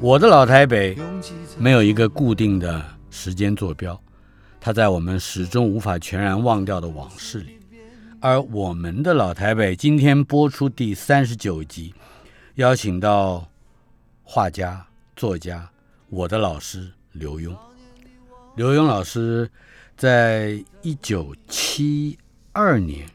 我的老台北没有一个固定的时间坐标，它在我们始终无法全然忘掉的往事里。而我们的老台北今天播出第三十九集，邀请到画家、作家，我的老师刘墉。刘墉老师在一九七二年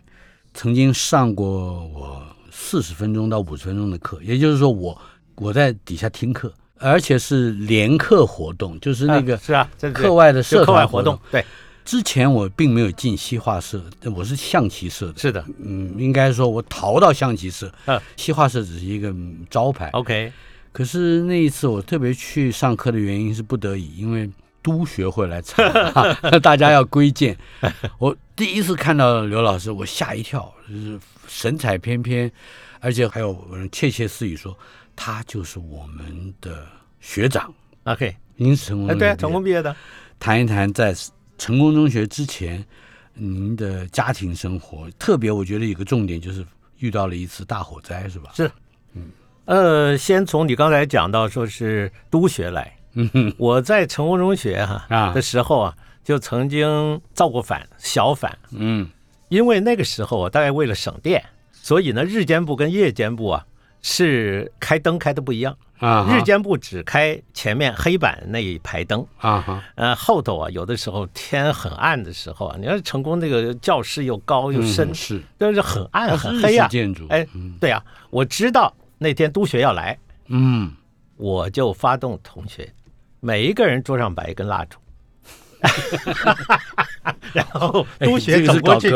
曾经上过我四十分钟到五十分钟的课，也就是说我。我在底下听课，而且是联课活动，就是那个是啊，课外的社团活动。对，之前我并没有进西画社，我是象棋社的。是的，嗯，应该说我逃到象棋社，嗯，西画社只是一个招牌。OK，可是那一次我特别去上课的原因是不得已，因为都学会来唱，大家要归建。我第一次看到刘老师，我吓一跳，就是神采翩翩，而且还有人窃窃私语说。他就是我们的学长，OK，您是成功，哎，对，成功毕业的。谈一谈在成功中学之前，您的家庭生活，特别我觉得有个重点就是遇到了一次大火灾，是吧？是，嗯，呃，先从你刚才讲到说是督学来，嗯哼，我在成功中学哈啊。的时候啊，就曾经造过反，小反，嗯，因为那个时候啊，大概为了省电，所以呢，日间部跟夜间部啊。是开灯开的不一样。啊，日间部只开前面黑板那一排灯。啊哈，呃后头啊有的时候天很暗的时候啊，你要成功那个教室又高又深，是，但是很暗很黑啊，建筑，哎，对啊，我知道那天督学要来，嗯，我就发动同学，每一个人桌上摆一根蜡烛，然后督学走过去，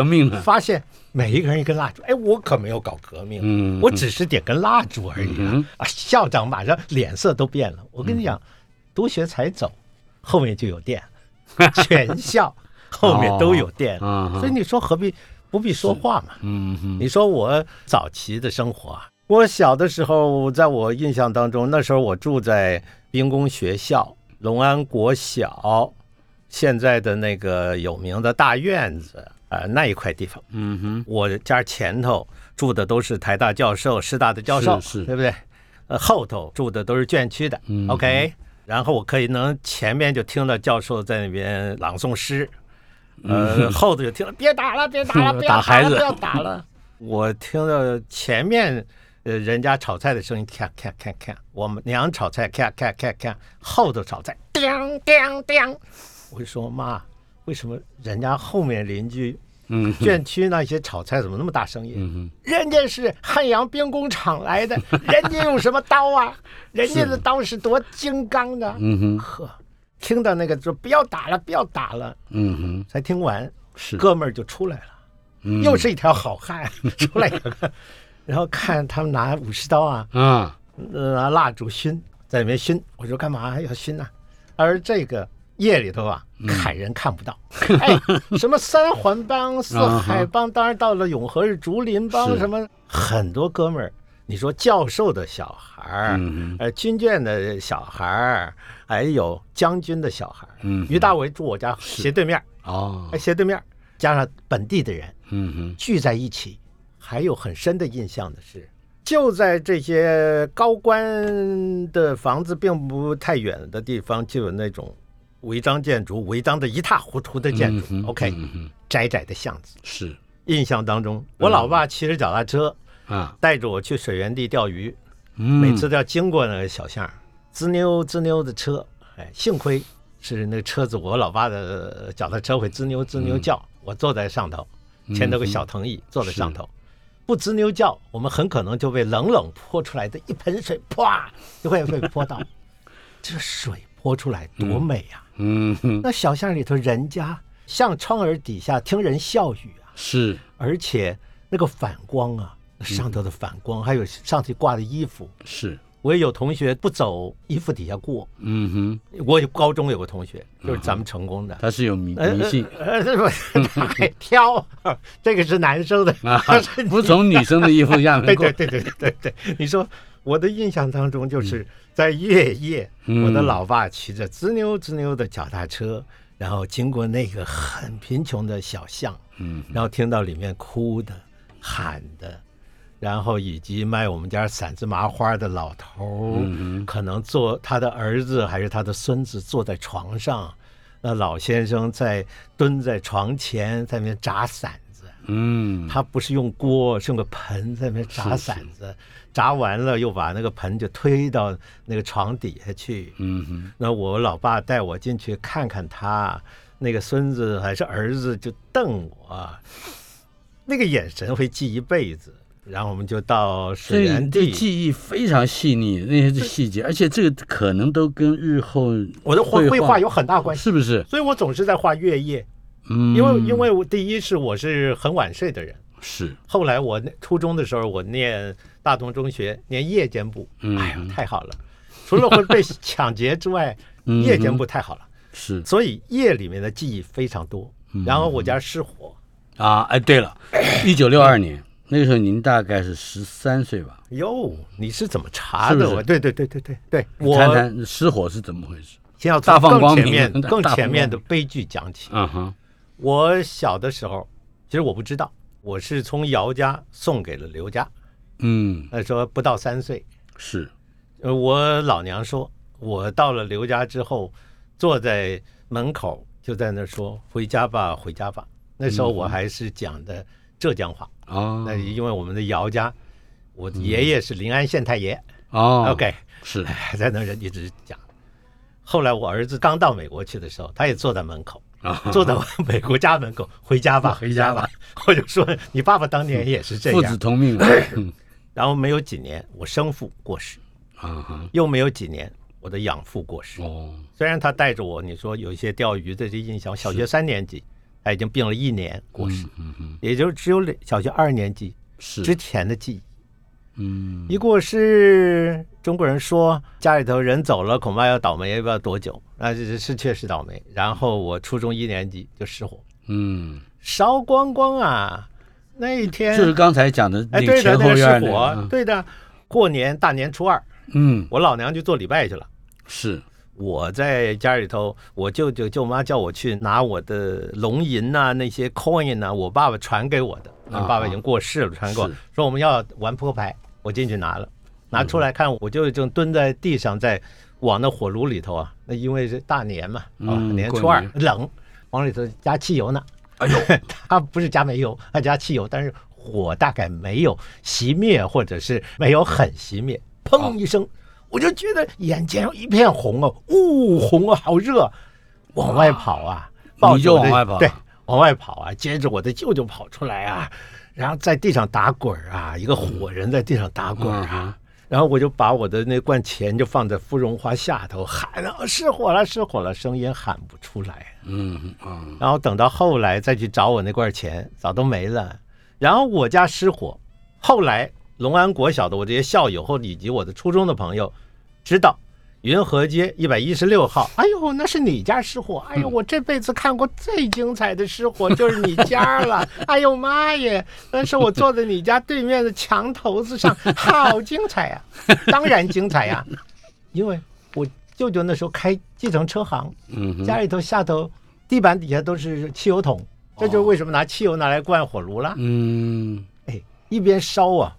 发现。每一个人一根蜡烛，哎，我可没有搞革命，嗯，我只是点根蜡烛而已啊！啊，校长马上脸色都变了。我跟你讲，督学才走，后面就有电，全校后面都有电，所以你说何必不必说话嘛？嗯嗯，你说我早期的生活啊，我小的时候，在我印象当中，那时候我住在兵工学校隆安国小，现在的那个有名的大院子。呃，那一块地方，嗯哼，我家前头住的都是台大教授、师大的教授，是，对不对？呃，后头住的都是卷区的，OK。然后我可以能前面就听到教授在那边朗诵诗，呃，后头就听了别打了，别打了，不要打了，不要打了。我听到前面呃人家炒菜的声音，咔咔咔咔，我们娘炒菜，咔咔咔咔，后头炒菜，叮叮叮，我就说妈。为什么人家后面邻居，嗯，卷区那些炒菜怎么那么大声音？嗯人家是汉阳兵工厂来的，人家用什么刀啊？人家的刀是多金刚的。嗯哼，呵，听到那个说不要打了，不要打了。嗯哼，才听完，是哥们儿就出来了，又是一条好汉 出来了，然后看他们拿武士刀啊，啊，拿蜡烛熏，在里面熏。我说干嘛要熏呢？而这个。夜里头啊，砍人看不到。哎，什么三环帮、四海帮，当然到了永和是竹林帮，什么很多哥们儿。你说教授的小孩儿，呃，军眷的小孩儿，还有将军的小孩儿。于大为住我家斜对面哦，斜对面，加上本地的人，嗯哼，聚在一起。还有很深的印象的是，就在这些高官的房子并不太远的地方，就有那种。违章建筑，违章的一塌糊涂的建筑。OK，窄窄的巷子。是印象当中，我老爸骑着脚踏车啊，带着我去水源地钓鱼，每次都要经过那个小巷，滋溜滋溜的车。哎，幸亏是那个车子，我老爸的脚踏车会滋溜滋溜叫，我坐在上头，牵着个小藤椅坐在上头，不吱扭叫，我们很可能就被冷冷泼出来的一盆水，啪就会被泼到。这水泼出来多美呀！嗯，那小巷里头人家像窗儿底下听人笑语啊，是，而且那个反光啊，上头的反光，还有上去挂的衣服，是。我也有同学不走衣服底下过，嗯哼，我有高中有个同学，就是咱们成功的，他是有迷迷信，呃，还挑，这个是男生的啊，不从女生的衣服下面 过，对对对对对对，你说我的印象当中就是在月夜，我的老爸骑着吱扭吱扭的脚踏车，然后经过那个很贫穷的小巷，嗯，然后听到里面哭的、喊的。然后以及卖我们家散子麻花的老头儿，可能坐他的儿子还是他的孙子坐在床上，那老先生在蹲在床前在那边炸馓子。嗯，他不是用锅，是用个盆在那边炸馓子，炸完了又把那个盆就推到那个床底下去。嗯哼，那我老爸带我进去看看他，那个孙子还是儿子就瞪我，那个眼神会记一辈子。然后我们就到水源地，记忆非常细腻，那些细节，而且这个可能都跟日后我的绘画有很大关系，是不是？所以我总是在画月夜，嗯，因为因为我第一是我是很晚睡的人，是。后来我初中的时候，我念大同中学，念夜间部，哎呀，太好了，除了会被抢劫之外，夜间部太好了，是。所以夜里面的记忆非常多。然后我家失火啊，哎，对了，一九六二年。那个时候您大概是十三岁吧？哟，你是怎么查的？对对对对对对，我谈谈失火是怎么回事？先要 大放光明，更前面的悲剧讲起。嗯哼，我小的时候，其实我不知道，我是从姚家送给了刘家。嗯，那说不到三岁是，呃，我老娘说，我到了刘家之后，坐在门口就在那说：“回家吧，回家吧。”那时候我还是讲的。浙江话啊，那因为我们的姚家，我爷爷是临安县太爷哦。OK，是 在那人一直讲。后来我儿子刚到美国去的时候，他也坐在门口，坐在美国家门口，回家吧，回家吧。我就说，你爸爸当年也是这样，父子同命。然后没有几年，我生父过世啊，又没有几年，我的养父过世。哦，虽然他带着我，你说有一些钓鱼的这印象，小学三年级。他已经病了一年过世，也就只有小学二年级之前的记忆。嗯，一过世，中国人说家里头人走了，恐怕要倒霉，也不知道多久。啊，这是确实倒霉。然后我初中一年级就失火，嗯，烧光光啊！那一天就是刚才讲的，哎，对的，那失火，对的。过年大年初二，嗯，我老娘就做礼拜去了，是。我在家里头，我舅舅舅妈叫我去拿我的龙银呐，那些 coin 呐，我爸爸传给我的。我爸爸已经过世了，传给我，说我们要玩扑克牌，我进去拿了，拿出来看，我就正蹲在地上，在往那火炉里头啊，那因为是大年嘛，啊，年初二冷，往里头加汽油呢。哎呦，他不是加煤油，他加汽油，但是火大概没有熄灭，或者是没有很熄灭，砰一声。我就觉得眼前一片红哦，呜红啊，好热，往外跑啊，你就往外跑，对，往外跑啊，接着我的舅舅跑出来啊，然后在地上打滚啊，一个火人在地上打滚啊，然后我就把我的那罐钱就放在芙蓉花下头喊了，失火了，失火了，声音喊不出来，嗯嗯，然后等到后来再去找我那罐钱，早都没了，然后我家失火，后来。龙安国小的我这些校友或以及我的初中的朋友，知道云河街一百一十六号。哎呦，那是你家失火！哎呦，我这辈子看过最精彩的失火 就是你家了！哎呦妈耶，那是我坐在你家对面的墙头子上，好精彩呀！当然精彩呀，因为我舅舅那时候开计程车行，嗯，家里头下头地板底下都是汽油桶，这就是为什么拿汽油拿来灌火炉了。嗯，哎，一边烧啊。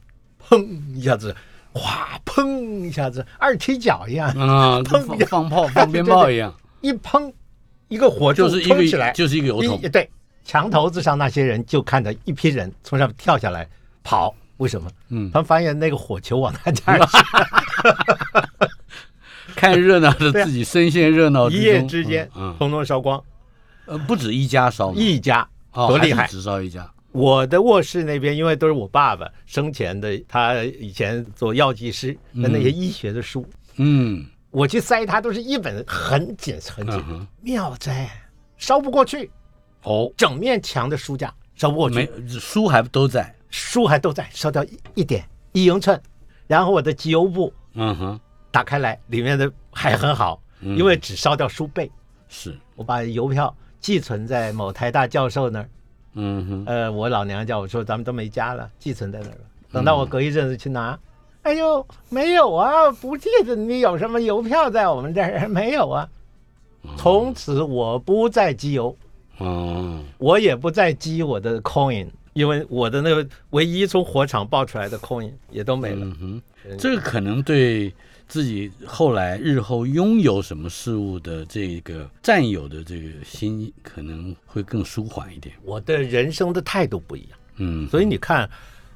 砰一下子，哗！砰一下子，二踢脚一样啊！砰，放炮，放鞭炮一样，一砰，一个火就冲起来，就是一个油桶。对，墙头子上那些人就看到一批人从上面跳下来跑，为什么？嗯，他们发现那个火球往他家去，看热闹的 自己身陷热闹，一夜之间，嗯，通通烧光。呃，不止一家烧，一家多厉害，只烧一家。我的卧室那边，因为都是我爸爸生前的，他以前做药剂师的那些医学的书，嗯，我去塞他都是一本很紧很紧，妙哉，烧不过去，哦，整面墙的书架烧不过去，书还都在，书还都在，烧掉一一点一英寸，然后我的集邮簿，嗯哼，打开来里面的还很好，因为只烧掉书背，是。我把邮票寄存在某台大教授那儿。嗯哼，呃，我老娘叫我说咱们都没家了，寄存在那儿了。等到我隔一阵子去拿，哎呦，没有啊，不记得你有什么邮票在我们这儿没有啊。从此我不再集邮，嗯，我也不再积我的 coin，因为我的那个唯一从火场爆出来的 coin 也都没了。嗯哼，这个可能对。自己后来日后拥有什么事物的这个占有的这个心可能会更舒缓一点。我的人生的态度不一样，嗯，所以你看，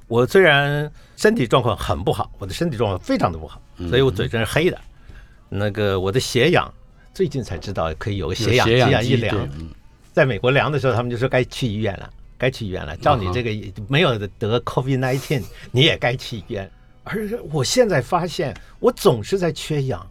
我虽然身体状况很不好，我的身体状况非常的不好，所以我嘴唇是黑的。那个我的血氧最近才知道可以有个血氧血氧一量，在美国量的时候，他们就说该去医院了，该去医院了。照你这个没有得 COVID nineteen，你也该去医院。而我现在发现，我总是在缺氧，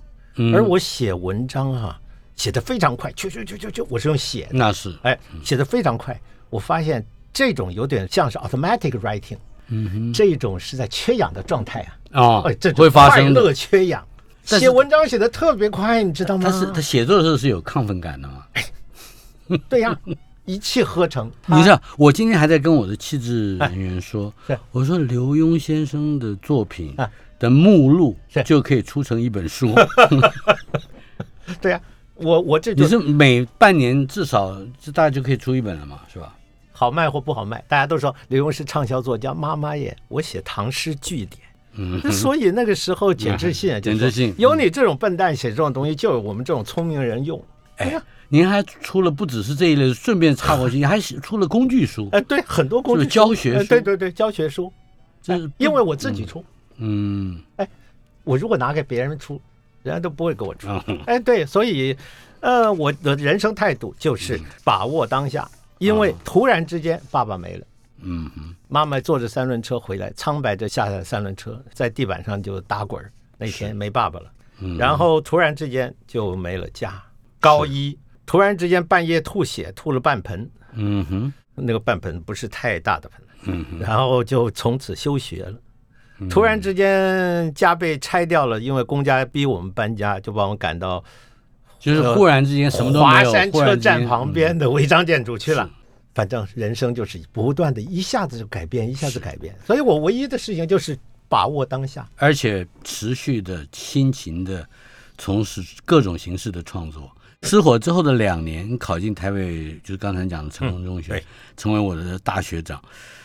而我写文章啊，写的非常快，就就就就就，我是用写，那是，哎，写的非常快。我发现这种有点像是 automatic writing，嗯哼，这种是在缺氧的状态啊，啊，哎，这会发生乐缺氧，写文章写的特别快，你知道吗？他是他写作的时候是有亢奋感的吗？对呀。一气呵成，你知道，我今天还在跟我的气质人员说，我说刘墉先生的作品的目录就可以出成一本书。对呀，我我这你是每半年至少这大家就可以出一本了嘛，是吧？好卖或不好卖，大家都说刘墉是畅销作家。妈妈耶，我写唐诗句点，嗯，所以那个时候简直信啊，简直信，有你这种笨蛋写这种东西，就有我们这种聪明人用。哎呀。您还出了不只是这一类，顺便插过去，你还出了工具书。哎，对，很多工具教学书。对对对，教学书。这是因为我自己出。嗯。哎，我如果拿给别人出，人家都不会给我出。哎，对，所以，呃，我的人生态度就是把握当下，因为突然之间爸爸没了。嗯哼。妈妈坐着三轮车回来，苍白着下三轮车，在地板上就打滚那天没爸爸了。嗯。然后突然之间就没了家。高一。突然之间半夜吐血，吐了半盆，嗯哼，那个半盆不是太大的盆，嗯哼，然后就从此休学了。突然之间家被拆掉了，因为公家逼我们搬家，就把我们赶到，就是忽然之间什么都没有，华山车站旁边的违章建筑去了。反正人生就是不断的一下子就改变，一下子改变。所以我唯一的事情就是把握当下，而且持续的辛勤的从事各种形式的创作。失火之后的两年，考进台北，就是刚才讲的成功中学，成为我的大学长。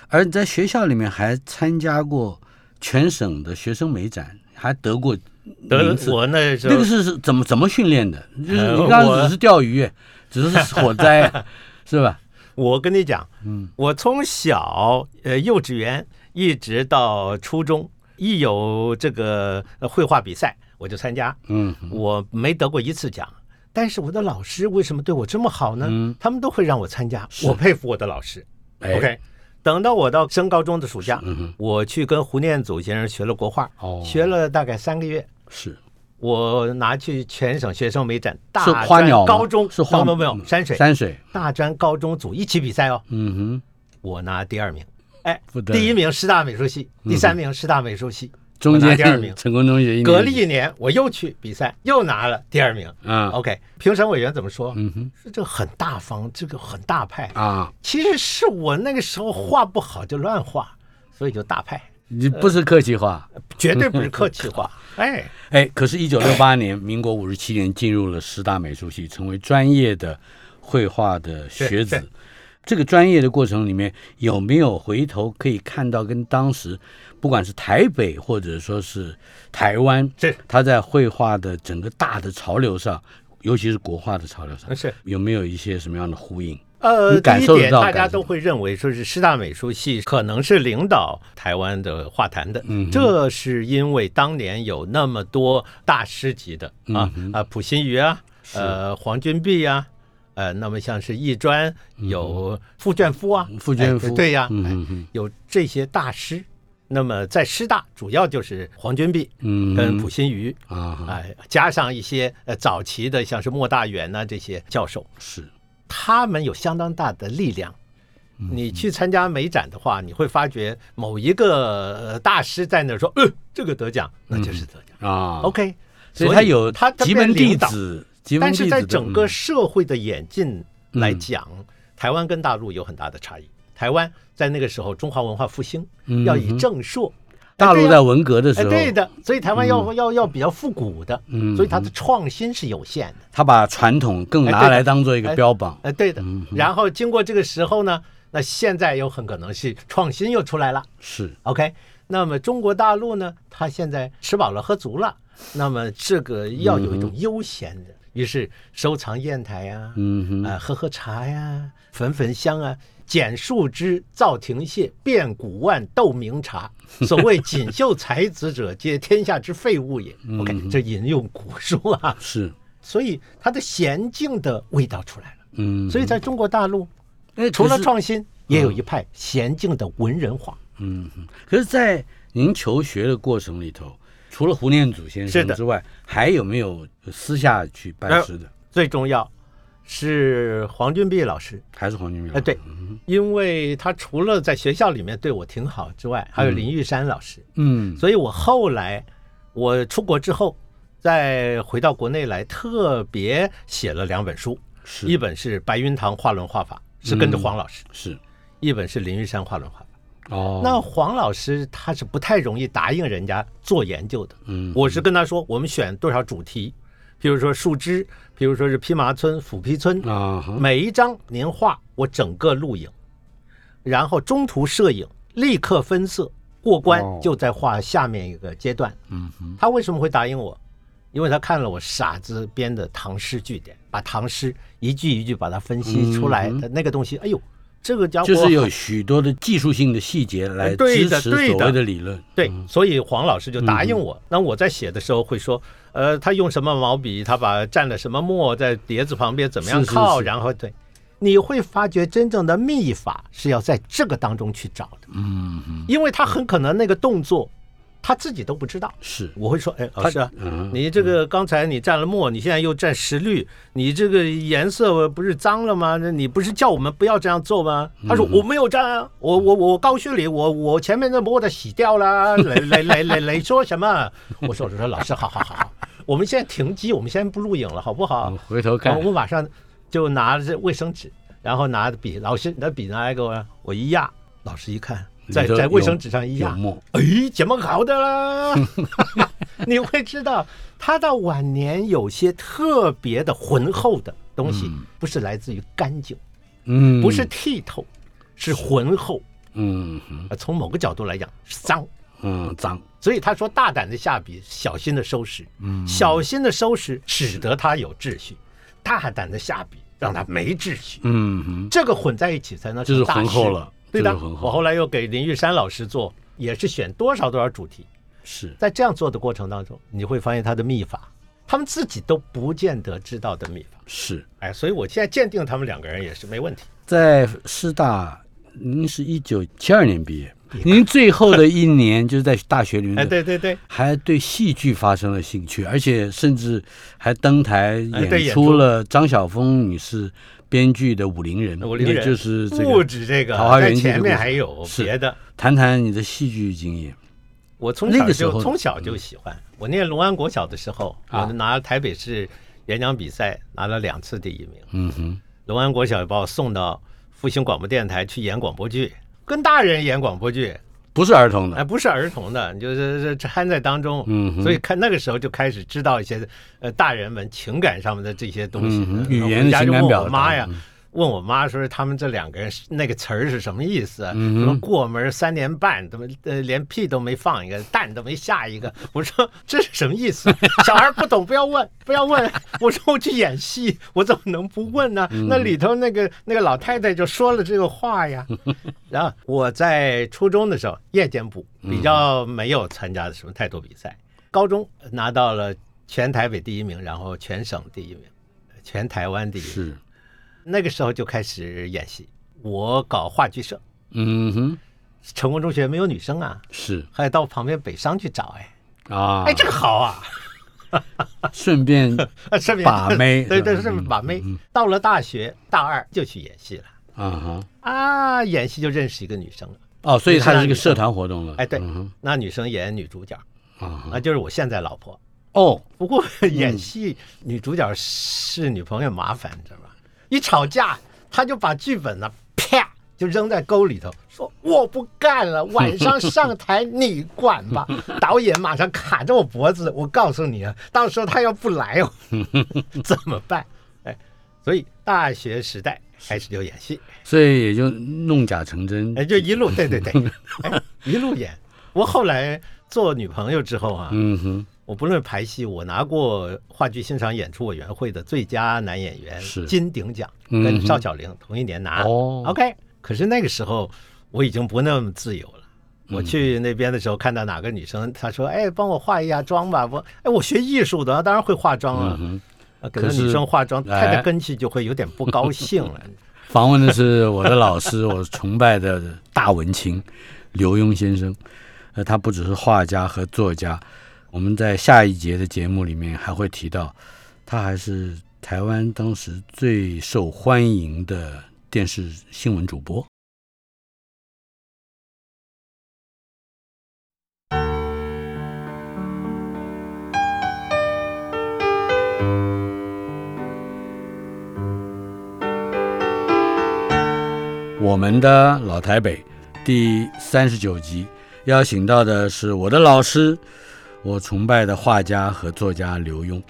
而在学校里面还参加过全省的学生美展，还得过名次。我那那个是是怎么怎么训练的？就是你刚刚只是钓鱼，只是火灾，是吧？我跟你讲，嗯，我从小呃幼稚园一直到初中，一有这个绘画比赛我就参加。嗯，我没得过一次奖。但是我的老师为什么对我这么好呢？他们都会让我参加，我佩服我的老师。OK，等到我到升高中的暑假，我去跟胡念祖先生学了国画，学了大概三个月。是，我拿去全省学生美展大专高中。是花没有没有山水。山水。大专高中组一起比赛哦。嗯哼，我拿第二名，哎，第一名师大美术系，第三名师大美术系。中间第二名，成功中学隔了一年，我又去比赛，又拿了第二名。嗯，OK，评审委员怎么说？嗯哼，说这个很大方，这个很大派啊。其实是我那个时候画不好就乱画，所以就大派。你不是客气话，绝对不是客气话。哎哎，可是，一九六八年，民国五十七年进入了师大美术系，成为专业的绘画的学子。这个专业的过程里面，有没有回头可以看到跟当时？不管是台北或者说是台湾，是他在绘画的整个大的潮流上，尤其是国画的潮流上，是有没有一些什么样的呼应？呃，第一点，大家都会认为说是师大美术系可能是领导台湾的画坛的，嗯，这是因为当年有那么多大师级的啊啊，普心瑜啊，呃，黄君璧啊。呃，那么像是艺专有傅卷夫啊，傅卷夫。对呀，有这些大师。那么在师大主要就是黄君璧，嗯，跟溥心瑜啊，哎，加上一些呃早期的像是莫大元呐这些教授，是。他们有相当大的力量。你去参加美展的话，你会发觉某一个大师在那说，呃，这个得奖，那就是得奖。啊。OK，所以他有他几门弟子，但是在整个社会的演进来讲，台湾跟大陆有很大的差异。台湾在那个时候，中华文化复兴要以正朔；大陆在文革的时候，对的，所以台湾要要要比较复古的，所以它的创新是有限的。他把传统更拿来当做一个标榜，哎，对的。然后经过这个时候呢，那现在有很可能是创新又出来了，是。OK。那么中国大陆呢，他现在吃饱了喝足了，那么这个要有一种悠闲的，于是收藏砚台呀，嗯啊，喝喝茶呀，焚焚香啊。剪树枝，造亭榭，变古万，斗名茶。所谓锦绣才子者，皆天下之废物也。OK，这引用古书啊，是。所以它的娴静的味道出来了。嗯，所以在中国大陆，除了创新，也有一派娴静的文人画。嗯，可是，在您求学的过程里头，除了胡念祖先生之外，还有没有私下去拜师的？最重要。是黄君璧老师，还是黄君璧？哎，对，因为他除了在学校里面对我挺好之外，还有林玉山老师，嗯，所以我后来我出国之后，再回到国内来，特别写了两本书，一本是《白云堂画论画法》，是跟着黄老师，是一本是林玉山画论画法。哦，那黄老师他是不太容易答应人家做研究的，嗯，我是跟他说，我们选多少主题。比如说树枝，比如说是披麻村、斧劈村啊，每一张您画我整个录影，然后中途摄影，立刻分色过关，就在画下面一个阶段。嗯哼，他为什么会答应我？因为他看了我傻子编的唐诗句点，把唐诗一句一句把它分析出来的那个东西，哎呦。这个家伙就是有许多的技术性的细节来支持所谓的理论，对，所以黄老师就答应我。那我在写的时候会说，呃，他用什么毛笔，他把蘸了什么墨在碟子旁边怎么样靠，然后对，你会发觉真正的秘法是要在这个当中去找的，嗯，因为他很可能那个动作。他自己都不知道，是我会说，哎，老师，你这个刚才你蘸了墨，你现在又蘸石绿，你这个颜色不是脏了吗？那你不是叫我们不要这样做吗？他说我没有蘸啊，我我我高训里，我我前面的墨的洗掉了，来来来来来说什么？我说我说老师，好好好，我们现在停机，我们先不录影了，好不好？回头看，我马上就拿着卫生纸，然后拿着笔，老师你的笔拿来给我，我一压，老师一看。在在卫生纸上一压，哎，怎么搞的啦？你会知道，他到晚年有些特别的浑厚的东西，不是来自于干净，嗯，不是剔透，是浑厚，嗯，从某个角度来讲是脏，嗯，脏。所以他说，大胆的下笔，小心的收拾，嗯，小心的收拾使得他有秩序，大胆的下笔让他没秩序，嗯，这个混在一起才能就是浑厚了。对的，我后来又给林玉山老师做，也是选多少多少主题。是在这样做的过程当中，你会发现他的秘法，他们自己都不见得知道的秘法。是，哎，所以我现在鉴定他们两个人也是没问题。在师大，您是一九七二年毕业，您最后的一年就是在大学里面，哎，对对对，还对戏剧发生了兴趣，而且甚至还登台演出了张晓峰女士。编剧的武陵人，也就是不止这个，在前面还有别的。谈谈你的戏剧经验。我从小就从小就喜欢。我念龙安国小的时候，我拿台北市演讲比赛拿了两次第一名。嗯哼，龙安国小把我送到复兴广播电台去演广播剧，跟大人演广播剧。不是儿童的，哎，不是儿童的，就是掺在当中，嗯，所以看那个时候就开始知道一些呃大人们情感上面的这些东西，语言的情感表达。问我妈说他们这两个人那个词儿是什么意思？什么过门三年半，怎么呃连屁都没放一个，蛋都没下一个？我说这是什么意思？小孩不懂不要问，不要问。我说我去演戏，我怎么能不问呢？那里头那个那个老太太就说了这个话呀。然后我在初中的时候夜间部比较没有参加什么太多比赛，高中拿到了全台北第一名，然后全省第一名，全台湾第一。是。那个时候就开始演戏。我搞话剧社，嗯哼，成功中学没有女生啊，是，还到旁边北商去找，哎，啊，哎，这个好啊，顺便 顺便把妹，对对，顺便把妹。到了大学大二就去演戏了，啊哈，啊，演戏就认识一个女生了，哦，所以她是一个社团活动了，哎，对，那女生演女主角，啊，那就是我现在老婆，哦，不过演戏女主角是女朋友麻烦，你知道吧？一吵架，他就把剧本呢。啪！就扔在沟里头，说我不干了，晚上上台你管吧。导演马上卡着我脖子，我告诉你啊，到时候他要不来哦，怎么办？哎，所以大学时代开始就演戏，所以也就弄假成真，哎，就一路对对对，哎，一路演。我后来做女朋友之后啊，嗯哼。我不论排戏，我拿过话剧欣赏演出委员会的最佳男演员金鼎奖，跟赵小玲同一年拿。OK，可是那个时候我已经不那么自由了。我去那边的时候，看到哪个女生，她说：“哎，帮我化一下妆吧。”我哎，我学艺术的，当然会化妆啊。可是女生化妆，她的根气就会有点不高 兴了。访问的是我的老师，我崇拜的大文青刘墉先生。呃，他不只是画家和作家。我们在下一节的节目里面还会提到，他还是台湾当时最受欢迎的电视新闻主播。我们的老台北第三十九集邀请到的是我的老师。我崇拜的画家和作家刘墉，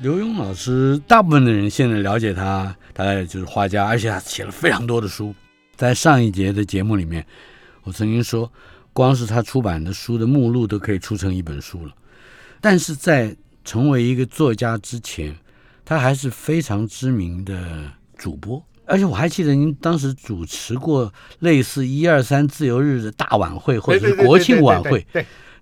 刘墉老师，大部分的人现在了解他，大概就是画家，而且他写了非常多的书。在上一节的节目里面，我曾经说，光是他出版的书的目录都可以出成一本书了。但是在成为一个作家之前，他还是非常知名的主播，而且我还记得您当时主持过类似一二三自由日的大晚会，或者是国庆晚会。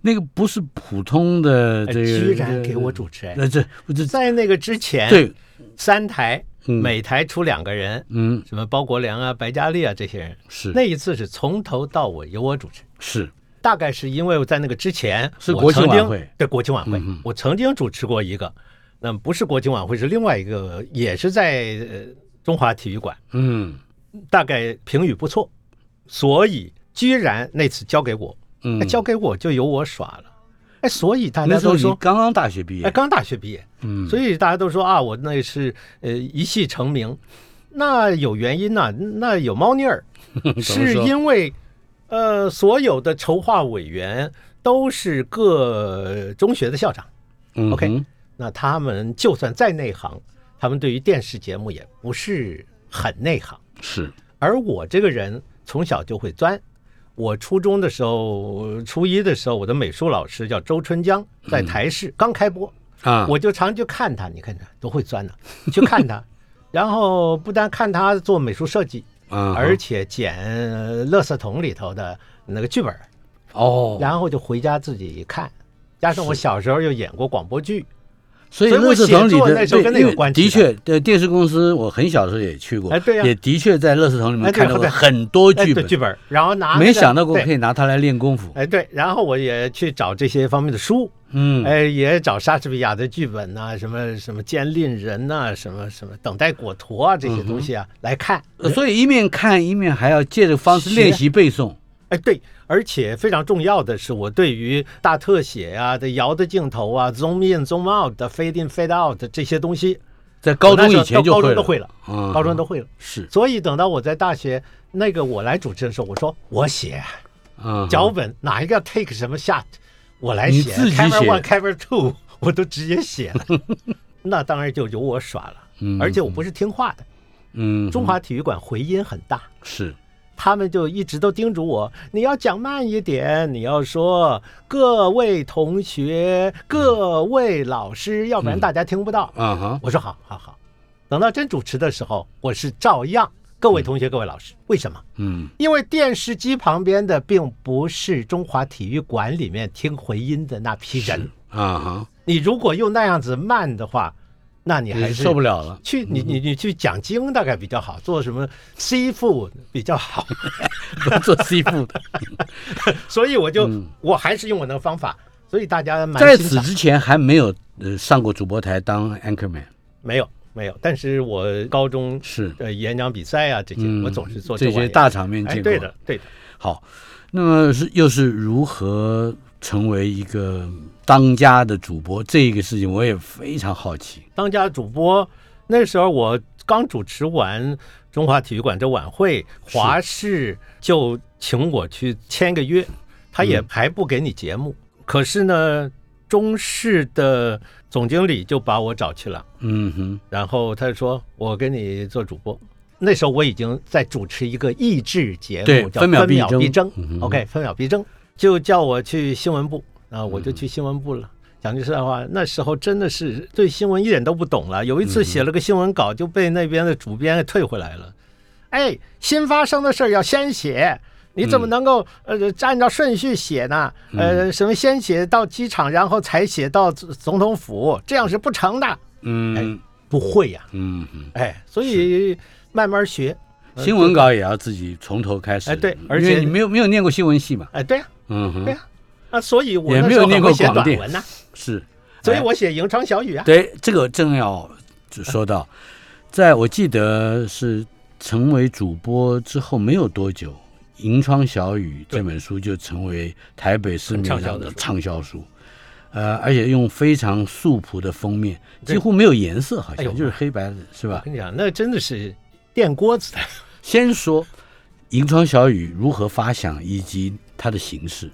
那个不是普通的这个，居然给我主持，那这这在那个之前，对。三台每台出两个人，嗯，什么包国良啊、白嘉丽啊这些人，是。那一次是从头到尾由我主持，是。大概是因为在那个之前是国庆晚会，对国庆晚会，我曾经主持过一个，那不是国庆晚会，是另外一个，也是在中华体育馆，嗯，大概评语不错，所以居然那次交给我。嗯，交给我就由我耍了，哎，所以大家都说刚刚大学毕业，哎，刚大学毕业，嗯，所以大家都说啊，我那是呃一戏成名，那有原因呐，那有猫腻儿，是因为呃所有的筹划委员都是各中学的校长，OK，那他们就算再内行，他们对于电视节目也不是很内行，是，而我这个人从小就会钻。我初中的时候，初一的时候，我的美术老师叫周春江，在台视刚开播啊，我就常去看他，你看他都会钻的，去看他，然后不但看他做美术设计，而且捡垃圾桶里头的那个剧本，哦，然后就回家自己看，加上我小时候又演过广播剧。所以乐视桶里的对，的确，对电视公司，我很小的时候也去过，哎，对呀，也的确在乐视桶里面看到过很多剧本，剧本，然后拿，没想到过可以拿它来练功夫，哎，对，然后我也去找这些方面的书，嗯，哎，也找莎士比亚的剧本呐，什么什么监令人呐，什么什么等待果陀啊这些东西啊来看，所以一面看一面还要借着方式练习背诵。哎，对，而且非常重要的是，我对于大特写啊、的摇的镜头啊、zoom in、zoom out、的 fade in、fade out 这些东西，在高中以前就高中都会了，嗯，高中都会了。是，所以等到我在大学那个我来主持的时候，我说我写，嗯，脚本哪一个 take 什么 shot，我来写，cover one，cover two，我都直接写了。那当然就由我耍了，嗯，而且我不是听话的，嗯，中华体育馆回音很大，是。他们就一直都叮嘱我，你要讲慢一点，你要说各位同学、各位老师，要不然大家听不到。啊哈，我说好，好，好。等到真主持的时候，我是照样各位同学、各位老师。为什么？嗯，因为电视机旁边的并不是中华体育馆里面听回音的那批人啊哈。你如果用那样子慢的话，那你还是受不了了。去你你你去讲经大概比较好，做什么 C 副比较好，做 C 副的。所以我就我还是用我那个方法。所以大家在此之前还没有呃上过主播台当 anchorman，没有没有。但是我高中是呃演讲比赛啊这些，我总是做这些大场面见过。对的对的。好，那么是又是如何成为一个当家的主播？这个事情我也非常好奇。当家主播那时候我刚主持完中华体育馆这晚会，华视就请我去签个约，他也还不给你节目。可是呢，中视的总经理就把我找去了，嗯哼，然后他就说：“我给你做主播。”那时候我已经在主持一个益智节目，叫《分秒必争》。OK，分秒必争，就叫我去新闻部啊，我就去新闻部了。讲句实在话，那时候真的是对新闻一点都不懂了。有一次写了个新闻稿，就被那边的主编给退回来了。哎，新发生的事儿要先写。你怎么能够呃按照顺序写呢？呃，什么先写到机场，然后才写到总统府，这样是不成的。嗯，不会呀。嗯嗯。哎，所以慢慢学。新闻稿也要自己从头开始。哎，对，而且你没有没有念过新闻系嘛？哎，对呀。嗯哼。对呀。啊，所以我也没有念过广电呢。是。所以我写迎窗小雨啊。对，这个正要说到，在我记得是成为主播之后没有多久。《银窗小雨》这本书就成为台北市面上的畅销书，呃，而且用非常素朴的封面，几乎没有颜色，好像就是黑白的，是吧？我跟你讲，那真的是电锅子的。先说《银窗小雨》如何发响以及它的形式，《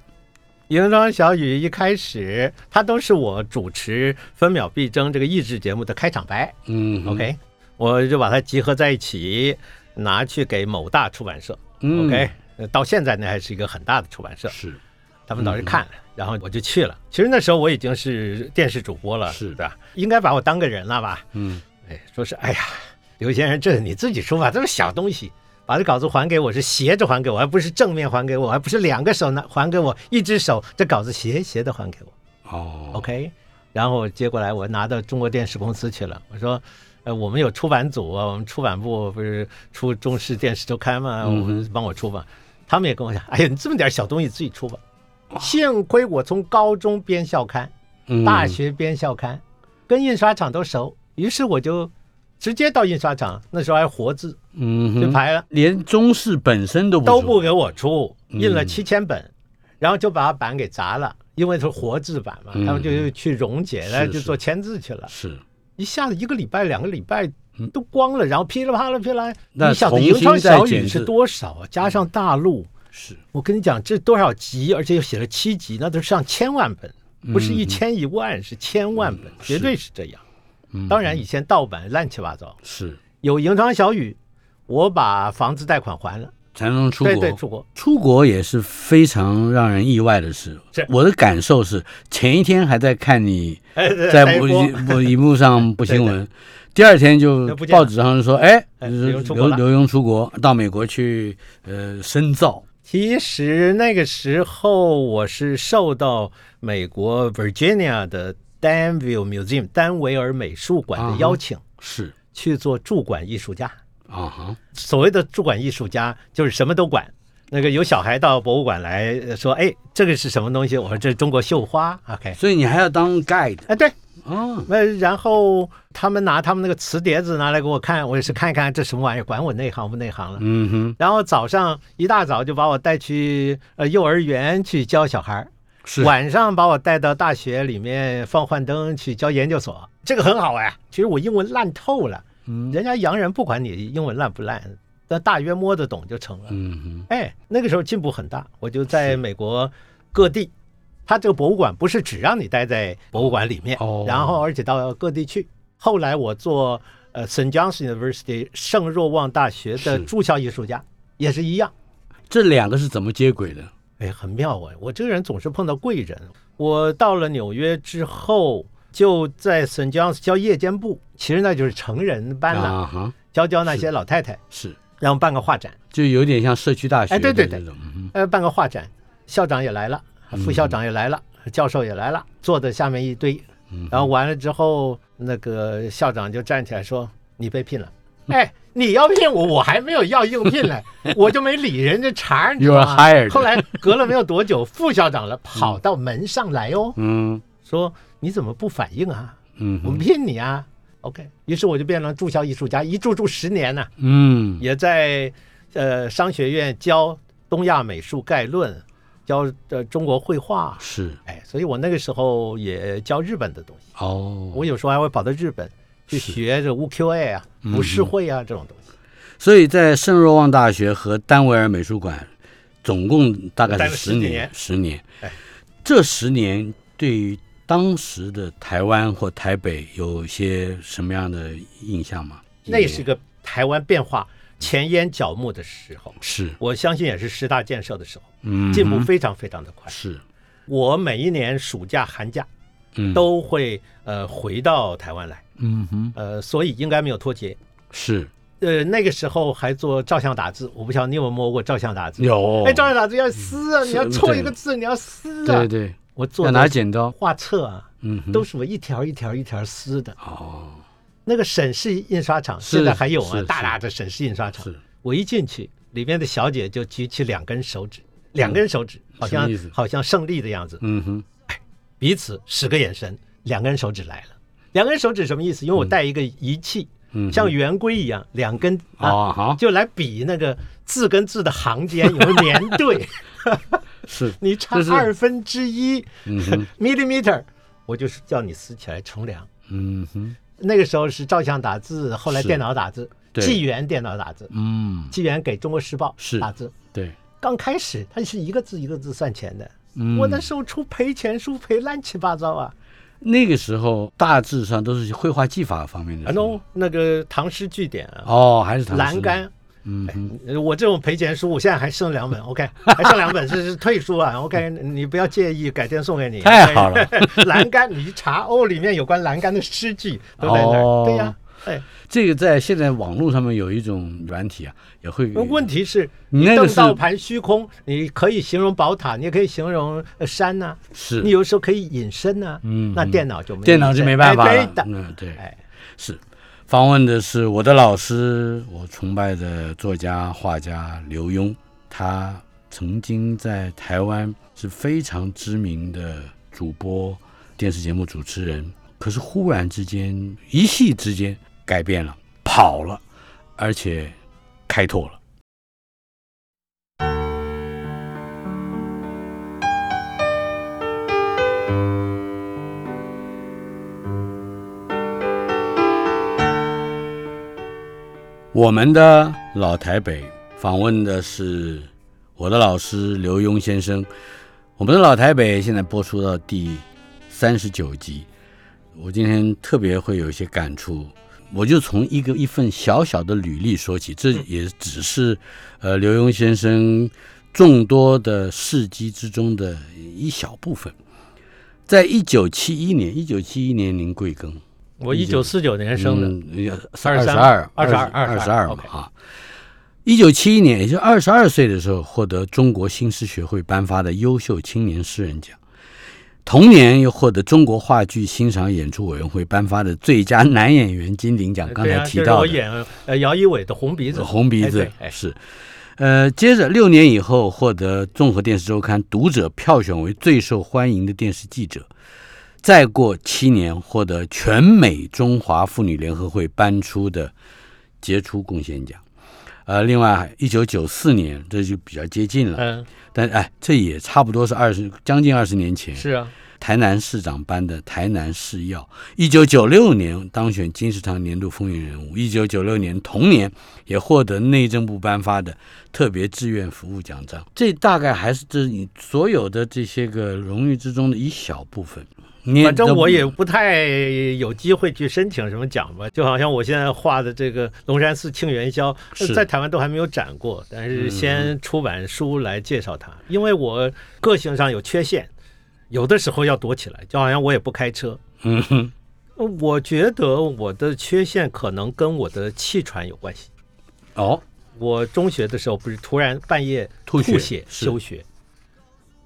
银装小雨》一开始它都是我主持《分秒必争》这个益智节目的开场白。嗯，OK，我就把它集合在一起，拿去给某大出版社。OK。到现在那还是一个很大的出版社，是，他们倒是看了，然后我就去了。其实那时候我已经是电视主播了，是。的，应该把我当个人了吧？嗯，哎，说是，哎呀，刘先生，这是你自己出吧，这是小东西，把这稿子还给我，是斜着还给我，而不是正面还给我，而不是两个手拿还给我，一只手这稿子斜斜的还给我。哦，OK，然后接过来，我拿到中国电视公司去了，我说。呃，我们有出版组啊，我们出版部不是出中视电视周刊吗，我们帮我出吧。他们也跟我讲，哎呀，你这么点小东西自己出吧。幸亏我从高中编校刊，大学编校刊，跟印刷厂都熟，于是我就直接到印刷厂，那时候还活字，嗯，就排了，连中式本身都不都不给我出，印了七千本，然后就把版给砸了，因为是活字版嘛，他们就去溶解了，就做签字去了，是。一下子一个礼拜、两个礼拜都光了，然后噼里啪啦、噼里啪啦，你晓得《银窗小雨》是多少啊？加上大陆，是。我跟你讲，这多少集，而且又写了七集，那都是上千万本，不是一千一万，是千万本，绝对是这样。当然，以前盗版乱七八糟，是。有《银窗小雨》，我把房子贷款还了。才能出国，对对，出国，出国也是非常让人意外的事。我的感受是，前一天还在看你在幕幕荧幕上播新闻，第二天就报纸上说，哎，刘刘墉出国到美国去，呃，深造。其实那个时候我是受到美国 Virginia 的 Danville Museum 丹维尔美术馆的邀请，是去做驻馆艺术家。啊哈！所谓的驻馆艺术家就是什么都管。那个有小孩到博物馆来说：“哎，这个是什么东西？”我说：“这是中国绣花。”OK。所以你还要当 guide？哎，对。哦。那然后他们拿他们那个瓷碟子拿来给我看，我也是看一看这什么玩意儿，管我内行不内行了。嗯哼。然后早上一大早就把我带去呃幼儿园去教小孩是。晚上把我带到大学里面放幻灯去教研究所，这个很好哎。其实我英文烂透了。嗯人家洋人不管你英文烂不烂，但大约摸得懂就成了。嗯哼，哎，那个时候进步很大。我就在美国各地，他这个博物馆不是只让你待在博物馆里面，然后而且到各地去。后来我做呃 Saint John's University 圣若望大学的驻校艺术家也是一样。这两个是怎么接轨的？哎，很妙啊！我这个人总是碰到贵人。我到了纽约之后。就在沈江教夜间部，其实那就是成人班了，教教那些老太太是，然后办个画展，就有点像社区大学，哎，对对对，呃，办个画展，校长也来了，副校长也来了，教授也来了，坐在下面一堆，然后完了之后，那个校长就站起来说：“你被聘了。”哎，你要骗我，我还没有要应聘嘞，我就没理人家茬，你知道吗？后来隔了没有多久，副校长了，跑到门上来哦，嗯，说你怎么不反应啊？嗯，我们骗你啊。OK，于是我就变成驻校艺术家，一住住十年呢。嗯，也在呃商学院教东亚美术概论，教呃中国绘画。是，哎，所以我那个时候也教日本的东西。哦，我有时候还会跑到日本去学这乌 Q A 啊、浮世绘啊这种东西。所以在圣若望大学和丹维尔美术馆，总共大概是十年。十年。哎，这十年对于。当时的台湾或台北有些什么样的印象吗？那是个台湾变化前烟角目的时候，是我相信也是十大建设的时候，嗯，进步非常非常的快。是我每一年暑假寒假，嗯，都会呃回到台湾来，嗯哼，呃，所以应该没有脱节。是，呃，那个时候还做照相打字，我不晓得你有没有摸过照相打字？有。哎，照相打字要撕啊，你要错一个字，你要撕啊。对对。我做要拿剪刀画册啊，嗯，都是我一条一条一条撕的。哦，那个沈氏印刷厂现在还有啊，大大的沈氏印刷厂。是，我一进去，里面的小姐就举起两根手指，两根手指，好像好像胜利的样子。嗯哼，彼此使个眼神，两根手指来了。两根手指什么意思？因为我带一个仪器，嗯像圆规一样，两根啊，就来比那个字跟字的行间有没有粘对。是 你差二分之一 millimeter，我就是叫你撕起来重量。嗯哼，那个时候是照相打字，后来电脑打字，纪元电脑打字。嗯，纪元给中国时报是打字。对，刚开始它是一个字一个字算钱的。嗯，我那时候出赔钱书赔乱七八糟啊。那个时候大致上都是绘画技法方面的。啊，no，，那个唐诗句典啊。哦，还是唐诗。栏杆。嗯，我这种赔钱书，我现在还剩两本，OK，还剩两本是是退书啊，OK，你不要介意，改天送给你。太好了，栏杆你一查哦，里面有关栏杆的诗句都在那儿。对呀，哎，这个在现在网络上面有一种软体啊，也会。问题是，你瞪道盘虚空，你可以形容宝塔，你也可以形容山呐。是。你有时候可以隐身呐。嗯。那电脑就没。电脑就没办法了。嗯，对。哎，是。访问的是我的老师，我崇拜的作家、画家刘墉。他曾经在台湾是非常知名的主播、电视节目主持人，可是忽然之间，一夕之间改变了，跑了，而且开拓了。我们的老台北访问的是我的老师刘墉先生。我们的老台北现在播出到第三十九集，我今天特别会有一些感触，我就从一个一份小小的履历说起，这也只是呃刘墉先生众多的事迹之中的一小部分。在一九七一年，一九七一年您贵庚？我一九四九年生的，二十二，二十二，二十二嘛啊！一九七一年，也就二十二岁的时候，获得中国新诗学会颁发的优秀青年诗人奖。同年又获得中国话剧欣赏演出委员会颁发的最佳男演员金鼎奖。刚才提到的，我演呃姚一伟的《红鼻子》，红鼻子是。呃，接着六年以后，获得综合电视周刊读者票选为最受欢迎的电视记者。再过七年，获得全美中华妇女联合会颁出的杰出贡献奖。呃，另外，一九九四年，这就比较接近了。嗯，但哎，这也差不多是二十将近二十年前。是啊，台南市长颁的台南市药。一九九六年当选金石堂年度风云人物。一九九六年同年，也获得内政部颁发的特别志愿服务奖章。这大概还是这你所有的这些个荣誉之中的一小部分。反正我也不太有机会去申请什么奖吧，就好像我现在画的这个龙山寺庆元宵，在台湾都还没有展过，但是先出版书来介绍它，因为我个性上有缺陷，有的时候要躲起来，就好像我也不开车。嗯哼，我觉得我的缺陷可能跟我的气喘有关系。哦，我中学的时候不是突然半夜吐血休学，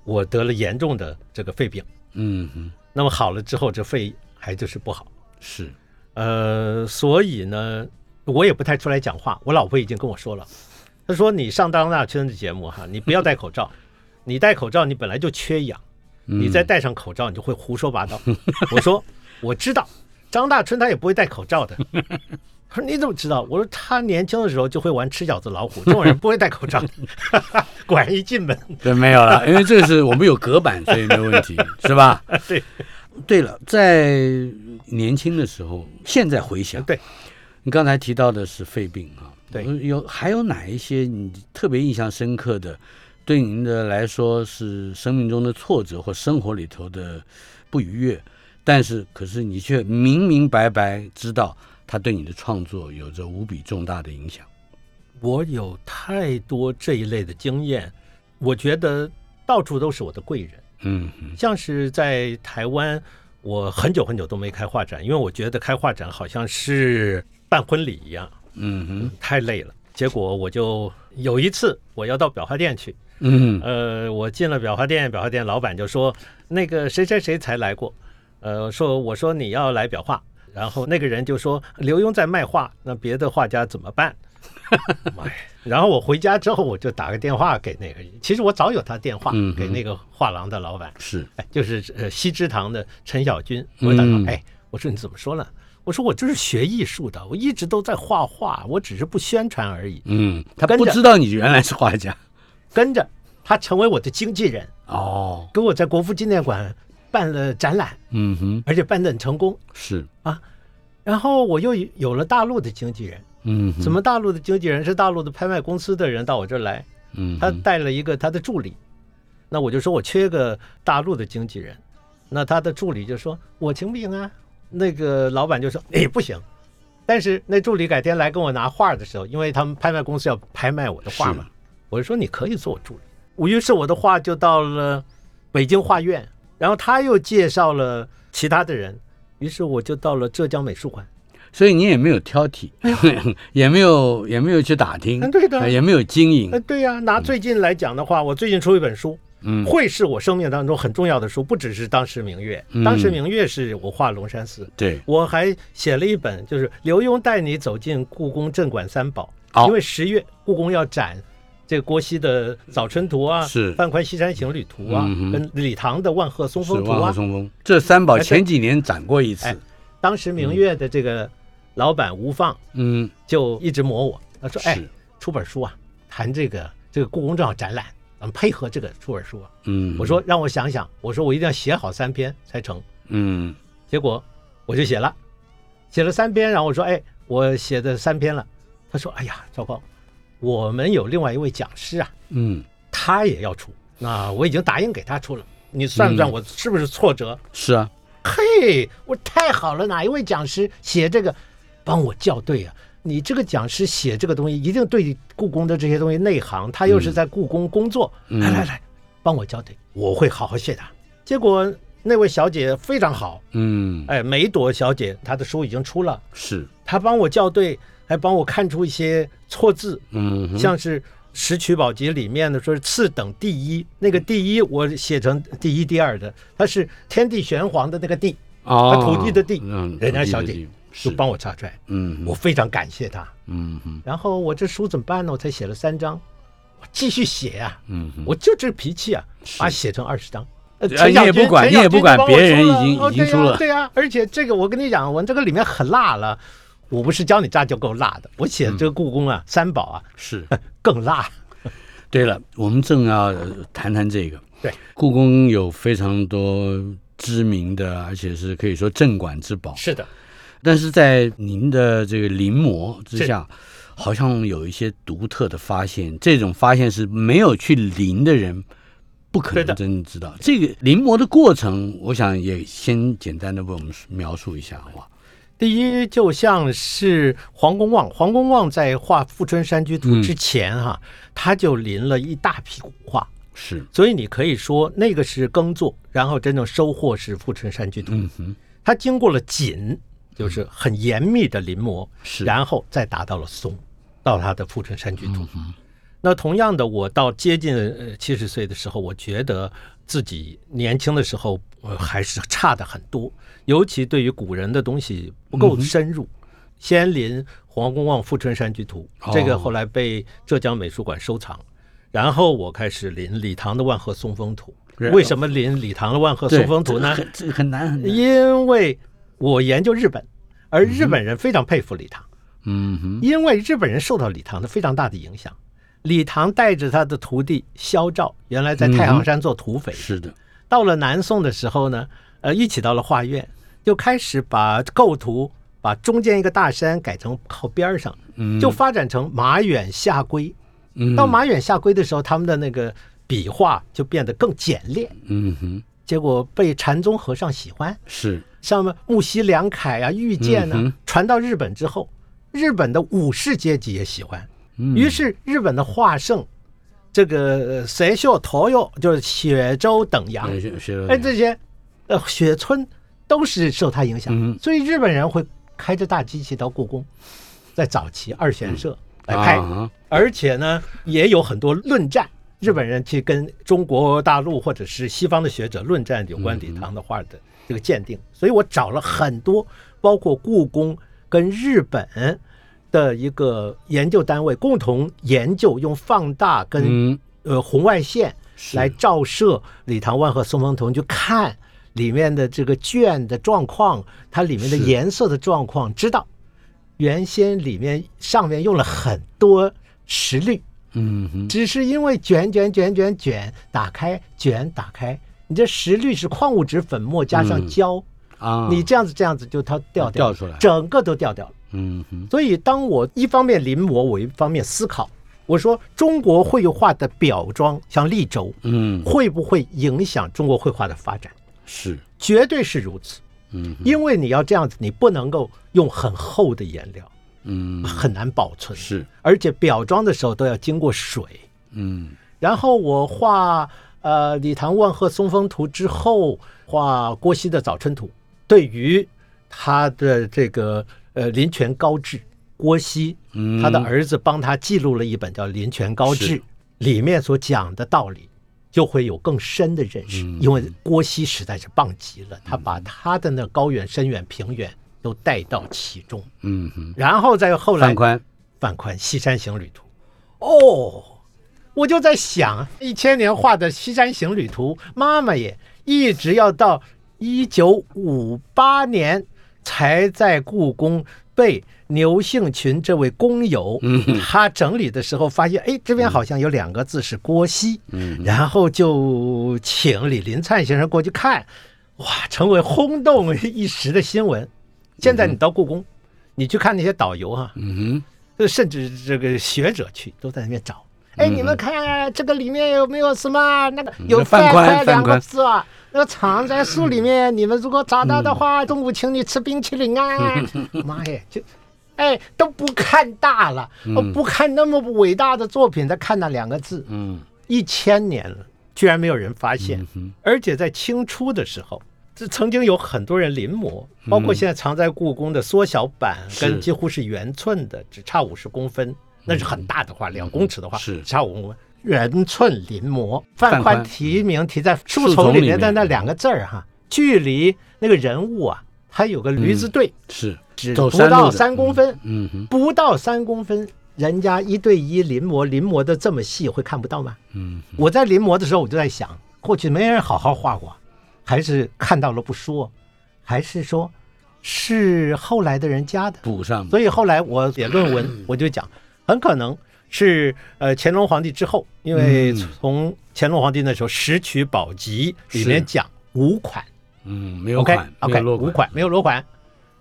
我得了严重的这个肺病。嗯哼。那么好了之后，这肺还就是不好。是，呃，所以呢，我也不太出来讲话。我老婆已经跟我说了，她说你上张大春的节目哈，你不要戴口罩，你戴口罩你本来就缺氧，你再戴上口罩你就会胡说八道。我说我知道，张大春他也不会戴口罩的。他说你怎么知道？我说他年轻的时候就会玩吃饺子老虎，这种人不会戴口罩。果然一进门，对，没有了，因为这个是我们有隔板，所以没有问题，是吧？对。对了，在年轻的时候，现在回想，对，你刚才提到的是肺病啊，对，有还有哪一些你特别印象深刻的，对您的来说是生命中的挫折或生活里头的不愉悦，但是可是你却明明白白知道。他对你的创作有着无比重大的影响。我有太多这一类的经验，我觉得到处都是我的贵人。嗯，像是在台湾，我很久很久都没开画展，因为我觉得开画展好像是办婚礼一样。嗯哼，太累了。结果我就有一次我要到裱画店去。嗯，呃，我进了裱画店，裱画店老板就说：“那个谁谁谁才来过。”呃，说我说你要来裱画。然后那个人就说：“刘墉在卖画，那别的画家怎么办？”妈 呀！然后我回家之后，我就打个电话给那个，其实我早有他电话，给那个画廊的老板，是，哎，就是呃西之堂的陈小军。我打哎，我说你怎么说呢？我说我就是学艺术的，我一直都在画画，我只是不宣传而已。嗯，他不知道你原来是画家，跟着他成为我的经纪人哦，跟我在国父纪念馆。办了展览，嗯哼，而且办得很成功，是。啊，然后我又有了大陆的经纪人，嗯，怎么大陆的经纪人？是大陆的拍卖公司的人到我这儿来，嗯，他带了一个他的助理，那我就说我缺个大陆的经纪人，那他的助理就说我行不行啊，那个老板就说哎不行，但是那助理改天来跟我拿画的时候，因为他们拍卖公司要拍卖我的画嘛，我就说你可以做我助理，于是我的画就到了北京画院。然后他又介绍了其他的人，于是我就到了浙江美术馆。所以你也没有挑剔，也没有也没有去打听，对的，也没有经营。对呀，拿最近来讲的话，我最近出一本书，嗯，会是我生命当中很重要的书，不只是《当时明月》，《当时明月》是我画龙山寺，对，我还写了一本，就是刘墉带你走进故宫镇馆三宝，因为十月故宫要展。这个郭熙的《早春图》啊，是范宽《西山行旅图》啊，跟李唐的《万壑松风图》啊，松风这三宝前几年展过一次。当时明月的这个老板吴放，嗯，就一直磨我，他说：“哎，出本书啊，谈这个这个故宫正好展览，咱们配合这个出本书啊。”嗯，我说让我想想，我说我一定要写好三篇才成。嗯，结果我就写了，写了三篇，然后我说：“哎，我写的三篇了。”他说：“哎呀，糟糕。”我们有另外一位讲师啊，嗯，他也要出，那我已经答应给他出了。你算算我是不是挫折？是啊，嘿，我太好了，哪一位讲师写这个，帮我校对啊？你这个讲师写这个东西，一定对故宫的这些东西内行，他又是在故宫工作，来来来，帮我校对，我会好好谢他。结果那位小姐非常好，嗯，哎，梅朵小姐她的书已经出了，是。她帮我校对。还帮我看出一些错字，嗯，像是《石渠宝笈》里面的说是次等第一，那个第一我写成第一第二的，它是天地玄黄的那个地，啊，土地的地，嗯，人家小姐就帮我查出来，嗯，我非常感谢她，嗯哼，然后我这书怎么办呢？我才写了三章，我继续写啊，嗯，我就这脾气啊，把写成二十章，呃，你也不管，你也不管别人已经已经出了，对呀，而且这个我跟你讲，我这个里面很辣了。我不是教你炸就够辣的，我写的这个故宫啊，三宝啊是 更辣。对了，我们正要谈谈这个。对，故宫有非常多知名的，而且是可以说镇馆之宝。是的，但是在您的这个临摹之下，好像有一些独特的发现。这种发现是没有去临的人不可能真正知道。这个临摹的过程，我想也先简单的为我们描述一下，好不好？第一，就像是黄公望，黄公望在画《富春山居图》之前，哈，他就临了一大批古画，是，所以你可以说那个是耕作，然后真正收获是《富春山居图》。嗯哼，他经过了紧，就是很严密的临摹，是，然后再达到了松，到他的《富春山居图》。那同样的，我到接近七十岁的时候，我觉得自己年轻的时候呃还是差的很多，尤其对于古人的东西不够深入。先临《黄公望富春山居图》，这个后来被浙江美术馆收藏。然后我开始临李唐的《万壑松风图》。为什么临李唐的《万壑松风图》呢？这很难很难。因为我研究日本，而日本人非常佩服李唐。嗯哼。因为日本人受到李唐的非常大的影响。李唐带着他的徒弟萧照，原来在太行山做土匪。是的。到了南宋的时候呢，呃，一起到了画院，就开始把构图。把中间一个大山改成靠边上，就发展成马远下归。到马远下归的时候，他们的那个笔画就变得更简练。嗯哼，结果被禅宗和尚喜欢。是，像木西良楷啊、玉剑呢，传到日本之后，日本的武士阶级也喜欢。于是日本的画圣，这个神秀、陶佑，就是雪舟等阳，哎，这些呃雪村都是受他影响。所以日本人会。开着大机器到故宫，在早期二玄社来拍，而且呢也有很多论战，日本人去跟中国大陆或者是西方的学者论战有关李唐的画的这个鉴定，所以我找了很多，包括故宫跟日本的一个研究单位共同研究，用放大跟呃红外线来照射李唐万和宋风同，就看。里面的这个卷的状况，它里面的颜色的状况，知道原先里面上面用了很多石绿，嗯，只是因为卷卷卷卷卷打开卷打开，你这石绿是矿物质粉末加上胶啊，你这样子这样子就它掉掉出来，整个都掉掉了，嗯，所以当我一方面临摹，我一方面思考，我说中国绘画的表装像立轴，嗯，会不会影响中国绘画的发展？是，绝对是如此。嗯，因为你要这样子，你不能够用很厚的颜料，嗯，很难保存。是，而且裱装的时候都要经过水。嗯，然后我画呃李唐万壑松风图之后，画郭熙的早春图。对于他的这个呃林泉高志，郭熙，他的儿子帮他记录了一本叫《林泉高志》，里面所讲的道理。就会有更深的认识，因为郭熙实在是棒极了，他把他的那高远、深远、平远都带到其中。嗯，然后再后来范宽，范宽《西山行旅图》，哦，我就在想，一千年画的《西山行旅图》，妈妈也一直要到一九五八年才在故宫被。牛幸群这位工友，他整理的时候发现，哎，这边好像有两个字是郭熙，然后就请李林灿先生过去看，哇，成为轰动一时的新闻。现在你到故宫，你去看那些导游哈，甚至这个学者去都在那边找，哎，你们看这个里面有没有什么？那个有范宽两个字啊？那个藏在树里面，你们如果找到的话，中午请你吃冰淇淋啊！妈耶，就。哎，都不看大了，不看那么伟大的作品，再看那两个字，嗯，一千年了，居然没有人发现。而且在清初的时候，这曾经有很多人临摹，包括现在藏在故宫的缩小版，跟几乎是原寸的，只差五十公分，那是很大的画，两公尺的画，只差五公分，原寸临摹。范宽题名题在树丛里面的那两个字儿哈，距离那个人物啊，还有个驴子队，是。只不到三公分，嗯，不到三公分，人家一对一临摹，临摹的这么细，会看不到吗？嗯，我在临摹的时候，我就在想，过去没人好好画过，还是看到了不说，还是说，是后来的人加的补上。所以后来我写论文，我就讲，很可能是呃乾隆皇帝之后，因为从乾隆皇帝那时候《石渠宝笈》里面讲五款，嗯，没有款，OK，五款没有落款。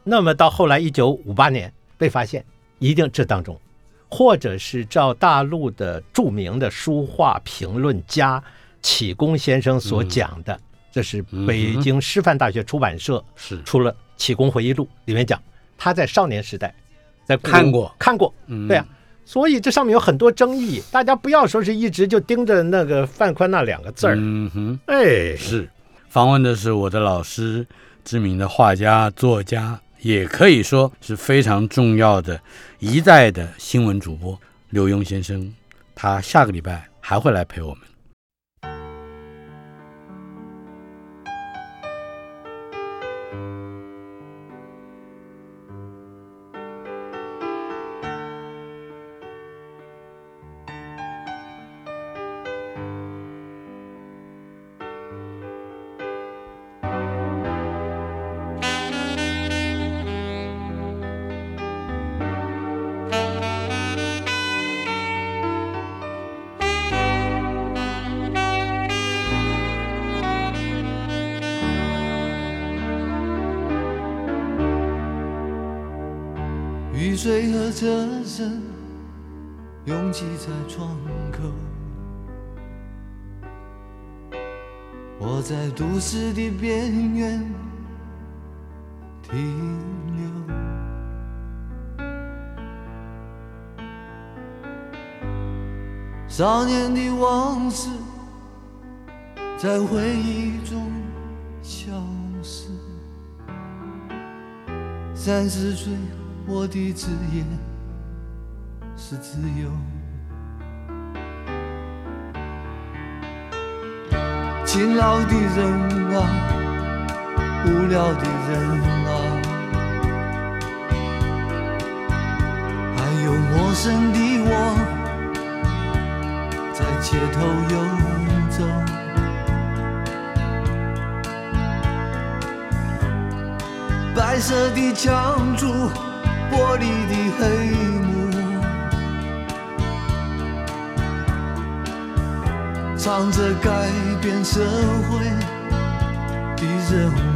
那么到后来，一九五八年被发现，一定这当中，或者是照大陆的著名的书画评论家启功先生所讲的，这是北京师范大学出版社是。出了《启功回忆录》，里面讲他在少年时代在看过。看过，对啊，所以这上面有很多争议，大家不要说是一直就盯着那个范宽那两个字儿，嗯哼，哎，是访问的是我的老师，知名的画家作家。也可以说是非常重要的一代的新闻主播刘墉先生，他下个礼拜还会来陪我们。少年的往事在回忆中消失。三十岁，我的职业是自由。勤劳的人啊，无聊的人啊，还有陌生的我。街头游走，白色的墙柱，玻璃的黑幕，唱着改变社会的任务，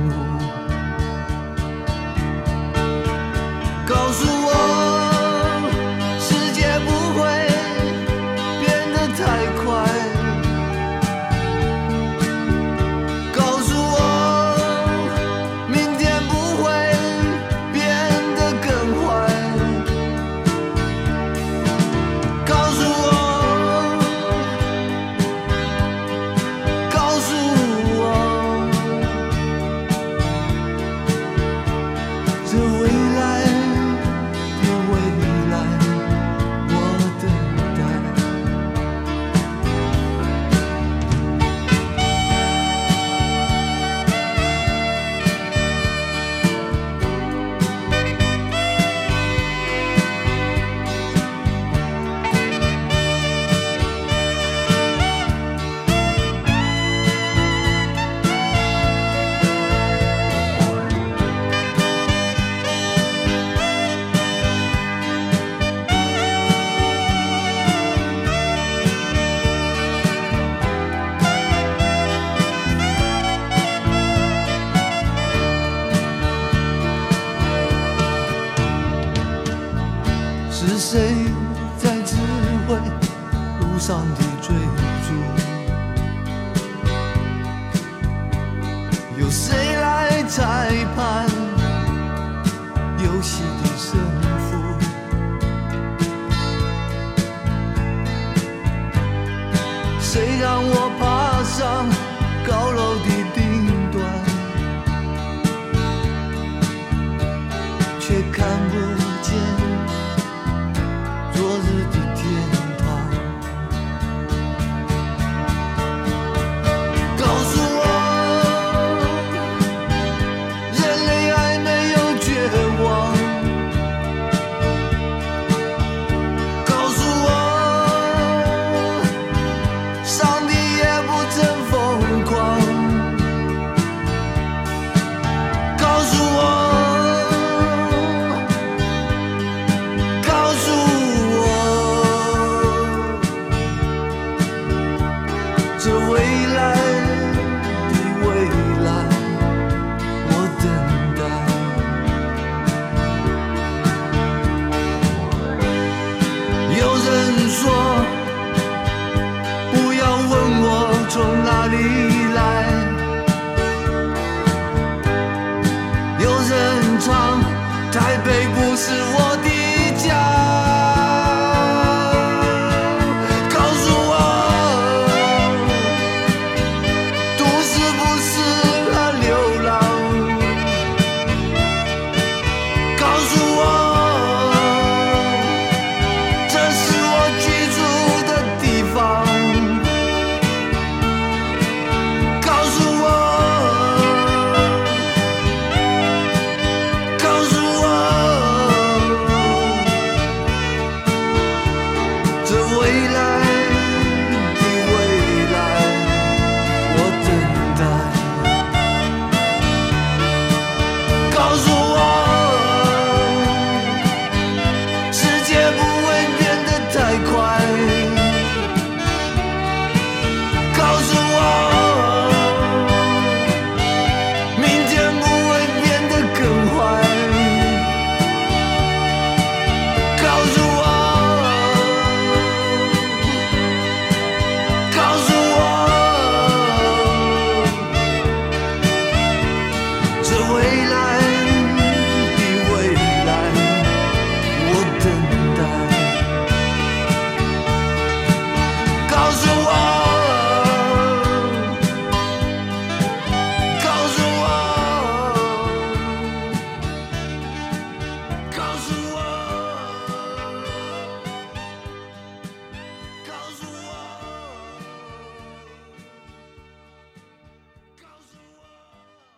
是谁在指挥路上的追逐？有谁来裁判游戏？